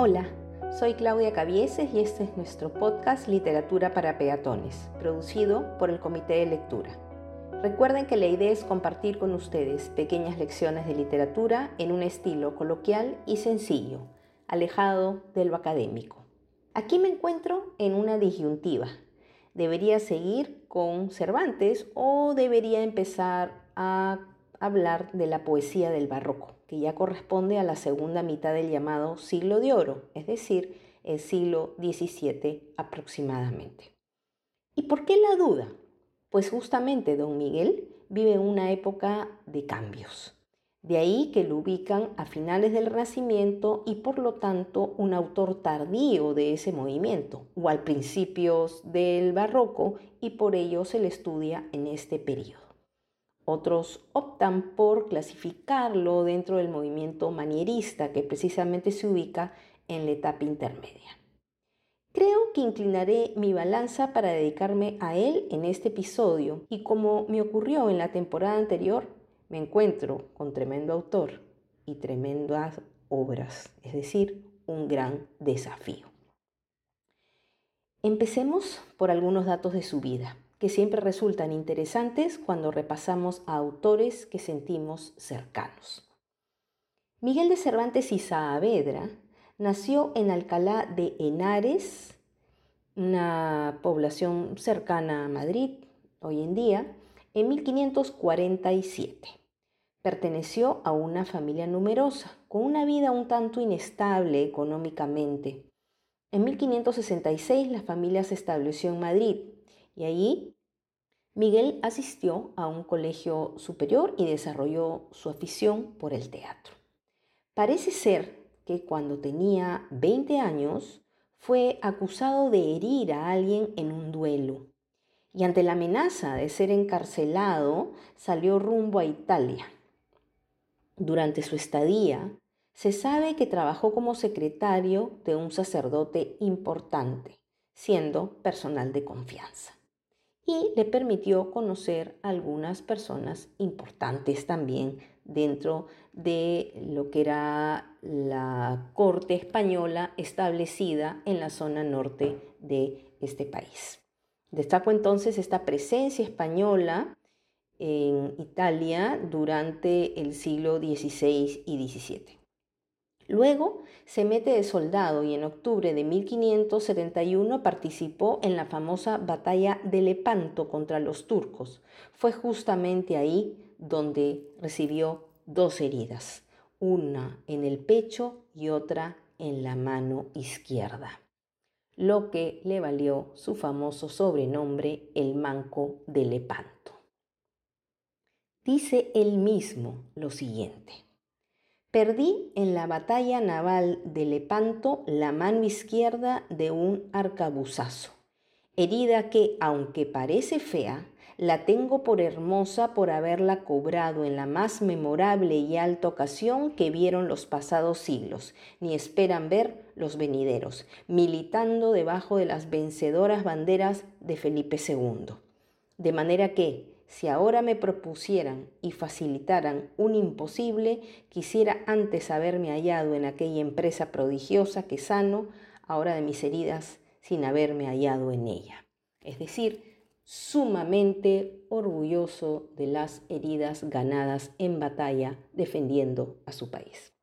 Hola, soy Claudia Cavieses y este es nuestro podcast Literatura para Peatones, producido por el Comité de Lectura. Recuerden que la idea es compartir con ustedes pequeñas lecciones de literatura en un estilo coloquial y sencillo, alejado de lo académico. Aquí me encuentro en una disyuntiva. ¿Debería seguir con Cervantes o debería empezar a hablar de la poesía del barroco? Que ya corresponde a la segunda mitad del llamado siglo de oro, es decir, el siglo XVII aproximadamente. ¿Y por qué la duda? Pues justamente don Miguel vive una época de cambios. De ahí que lo ubican a finales del Renacimiento y por lo tanto un autor tardío de ese movimiento, o al principios del Barroco, y por ello se le estudia en este periodo. Otros optan por clasificarlo dentro del movimiento manierista que precisamente se ubica en la etapa intermedia. Creo que inclinaré mi balanza para dedicarme a él en este episodio y como me ocurrió en la temporada anterior, me encuentro con tremendo autor y tremendas obras, es decir, un gran desafío. Empecemos por algunos datos de su vida que siempre resultan interesantes cuando repasamos a autores que sentimos cercanos. Miguel de Cervantes y Saavedra nació en Alcalá de Henares, una población cercana a Madrid hoy en día, en 1547. Perteneció a una familia numerosa, con una vida un tanto inestable económicamente. En 1566 la familia se estableció en Madrid y allí Miguel asistió a un colegio superior y desarrolló su afición por el teatro. Parece ser que cuando tenía 20 años fue acusado de herir a alguien en un duelo y ante la amenaza de ser encarcelado salió rumbo a Italia. Durante su estadía, se sabe que trabajó como secretario de un sacerdote importante, siendo personal de confianza y le permitió conocer algunas personas importantes también dentro de lo que era la corte española establecida en la zona norte de este país. Destaco entonces esta presencia española en Italia durante el siglo XVI y XVII. Luego se mete de soldado y en octubre de 1571 participó en la famosa batalla de Lepanto contra los turcos. Fue justamente ahí donde recibió dos heridas, una en el pecho y otra en la mano izquierda, lo que le valió su famoso sobrenombre el Manco de Lepanto. Dice él mismo lo siguiente. Perdí en la batalla naval de Lepanto la mano izquierda de un arcabuzazo, herida que, aunque parece fea, la tengo por hermosa por haberla cobrado en la más memorable y alta ocasión que vieron los pasados siglos, ni esperan ver los venideros, militando debajo de las vencedoras banderas de Felipe II. De manera que, si ahora me propusieran y facilitaran un imposible, quisiera antes haberme hallado en aquella empresa prodigiosa que sano ahora de mis heridas sin haberme hallado en ella. Es decir, sumamente orgulloso de las heridas ganadas en batalla defendiendo a su país.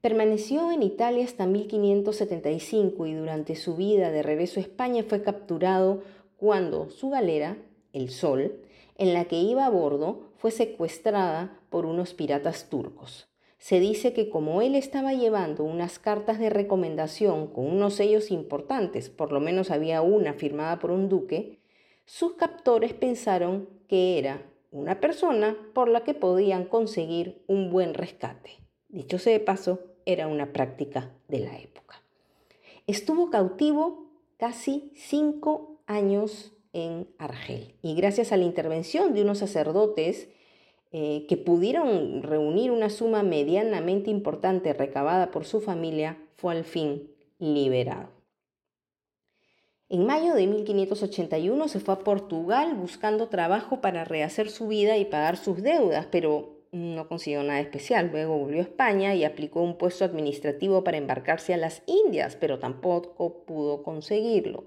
Permaneció en Italia hasta 1575 y durante su vida de regreso a España fue capturado cuando su galera, el Sol, en la que iba a bordo, fue secuestrada por unos piratas turcos. Se dice que como él estaba llevando unas cartas de recomendación con unos sellos importantes, por lo menos había una firmada por un duque, sus captores pensaron que era una persona por la que podían conseguir un buen rescate. Dicho sea de paso, era una práctica de la época. Estuvo cautivo casi cinco años en Argel. Y gracias a la intervención de unos sacerdotes eh, que pudieron reunir una suma medianamente importante recabada por su familia, fue al fin liberado. En mayo de 1581 se fue a Portugal buscando trabajo para rehacer su vida y pagar sus deudas, pero no consiguió nada especial. Luego volvió a España y aplicó un puesto administrativo para embarcarse a las Indias, pero tampoco pudo conseguirlo.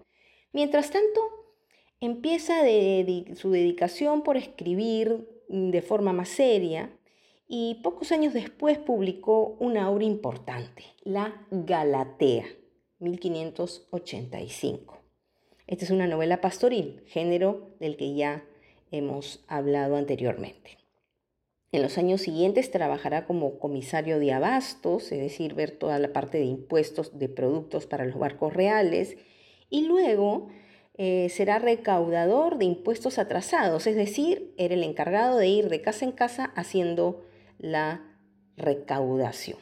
Mientras tanto, empieza su dedicación por escribir de forma más seria y pocos años después publicó una obra importante, La Galatea, 1585. Esta es una novela pastoril, género del que ya hemos hablado anteriormente. En los años siguientes trabajará como comisario de abastos, es decir, ver toda la parte de impuestos de productos para los barcos reales, y luego eh, será recaudador de impuestos atrasados, es decir, era el encargado de ir de casa en casa haciendo la recaudación.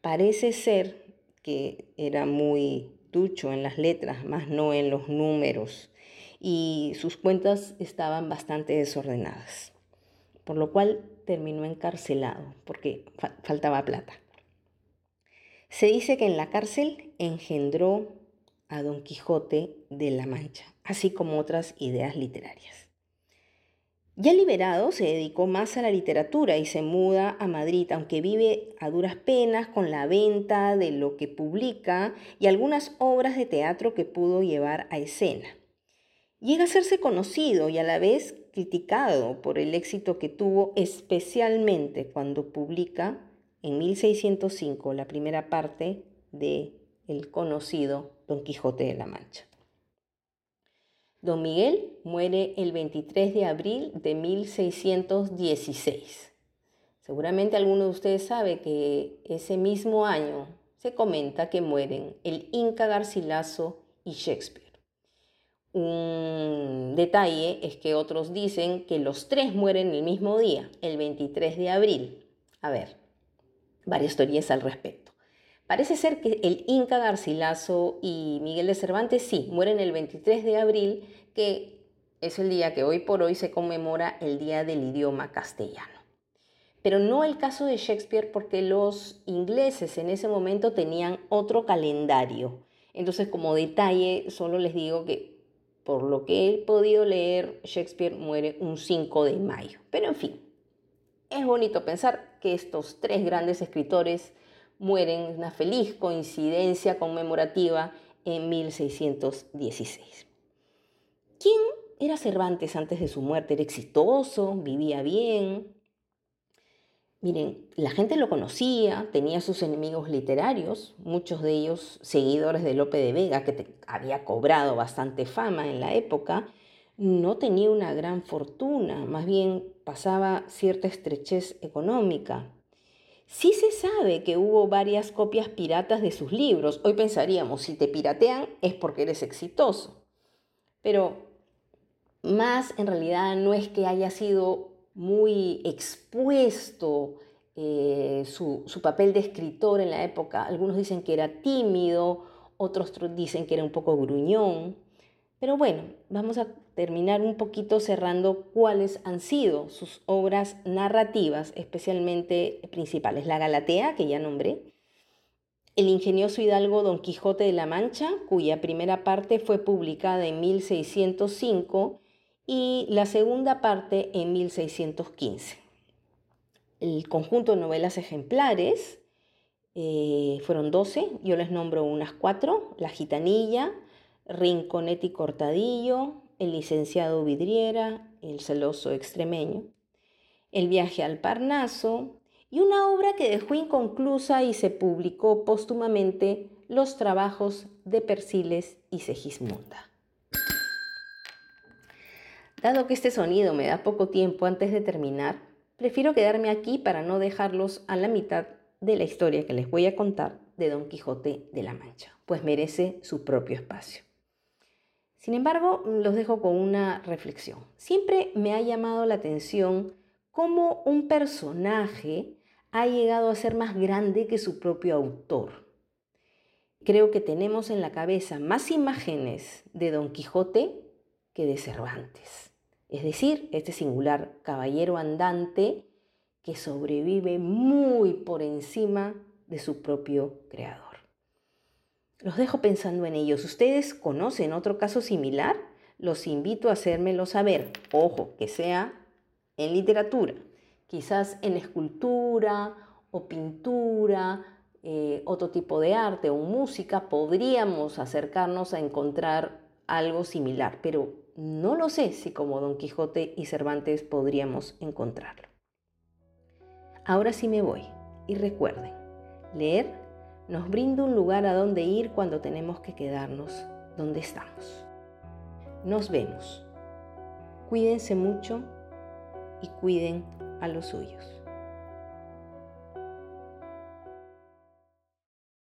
Parece ser que era muy ducho en las letras, más no en los números, y sus cuentas estaban bastante desordenadas, por lo cual terminó encarcelado porque faltaba plata. Se dice que en la cárcel engendró a Don Quijote de la Mancha, así como otras ideas literarias. Ya liberado, se dedicó más a la literatura y se muda a Madrid, aunque vive a duras penas con la venta de lo que publica y algunas obras de teatro que pudo llevar a escena. Llega a hacerse conocido y a la vez criticado por el éxito que tuvo, especialmente cuando publica en 1605 la primera parte de el conocido Don Quijote de la Mancha. Don Miguel muere el 23 de abril de 1616. Seguramente alguno de ustedes sabe que ese mismo año se comenta que mueren el Inca Garcilaso y Shakespeare. Un detalle es que otros dicen que los tres mueren el mismo día, el 23 de abril. A ver, varias teorías al respecto. Parece ser que el Inca Garcilaso y Miguel de Cervantes sí, mueren el 23 de abril, que es el día que hoy por hoy se conmemora el Día del Idioma Castellano. Pero no el caso de Shakespeare porque los ingleses en ese momento tenían otro calendario. Entonces, como detalle, solo les digo que por lo que he podido leer, Shakespeare muere un 5 de mayo. Pero en fin, es bonito pensar que estos tres grandes escritores mueren, una feliz coincidencia conmemorativa en 1616. ¿Quién era Cervantes antes de su muerte? Era exitoso, vivía bien. Miren, la gente lo conocía, tenía sus enemigos literarios, muchos de ellos seguidores de Lope de Vega, que había cobrado bastante fama en la época, no tenía una gran fortuna, más bien pasaba cierta estrechez económica. Sí se sabe que hubo varias copias piratas de sus libros. Hoy pensaríamos, si te piratean es porque eres exitoso. Pero más en realidad no es que haya sido muy expuesto eh, su, su papel de escritor en la época. Algunos dicen que era tímido, otros dicen que era un poco gruñón. Pero bueno, vamos a terminar un poquito cerrando cuáles han sido sus obras narrativas, especialmente principales. La Galatea, que ya nombré, el ingenioso hidalgo Don Quijote de la Mancha, cuya primera parte fue publicada en 1605 y la segunda parte en 1615. El conjunto de novelas ejemplares eh, fueron 12, yo les nombro unas cuatro, La Gitanilla, Rinconetti Cortadillo, El licenciado Vidriera, El celoso extremeño, El viaje al Parnaso y una obra que dejó inconclusa y se publicó póstumamente, Los trabajos de Persiles y Segismunda. Dado que este sonido me da poco tiempo antes de terminar, prefiero quedarme aquí para no dejarlos a la mitad de la historia que les voy a contar de Don Quijote de la Mancha, pues merece su propio espacio. Sin embargo, los dejo con una reflexión. Siempre me ha llamado la atención cómo un personaje ha llegado a ser más grande que su propio autor. Creo que tenemos en la cabeza más imágenes de Don Quijote que de Cervantes. Es decir, este singular caballero andante que sobrevive muy por encima de su propio creador. Los dejo pensando en ellos. ¿Ustedes conocen otro caso similar? Los invito a hacérmelo saber. Ojo, que sea en literatura. Quizás en escultura o pintura, eh, otro tipo de arte o música, podríamos acercarnos a encontrar algo similar, pero no lo sé si como Don Quijote y Cervantes podríamos encontrarlo. Ahora sí me voy y recuerden, leer nos brinda un lugar a donde ir cuando tenemos que quedarnos donde estamos. Nos vemos. Cuídense mucho y cuiden a los suyos.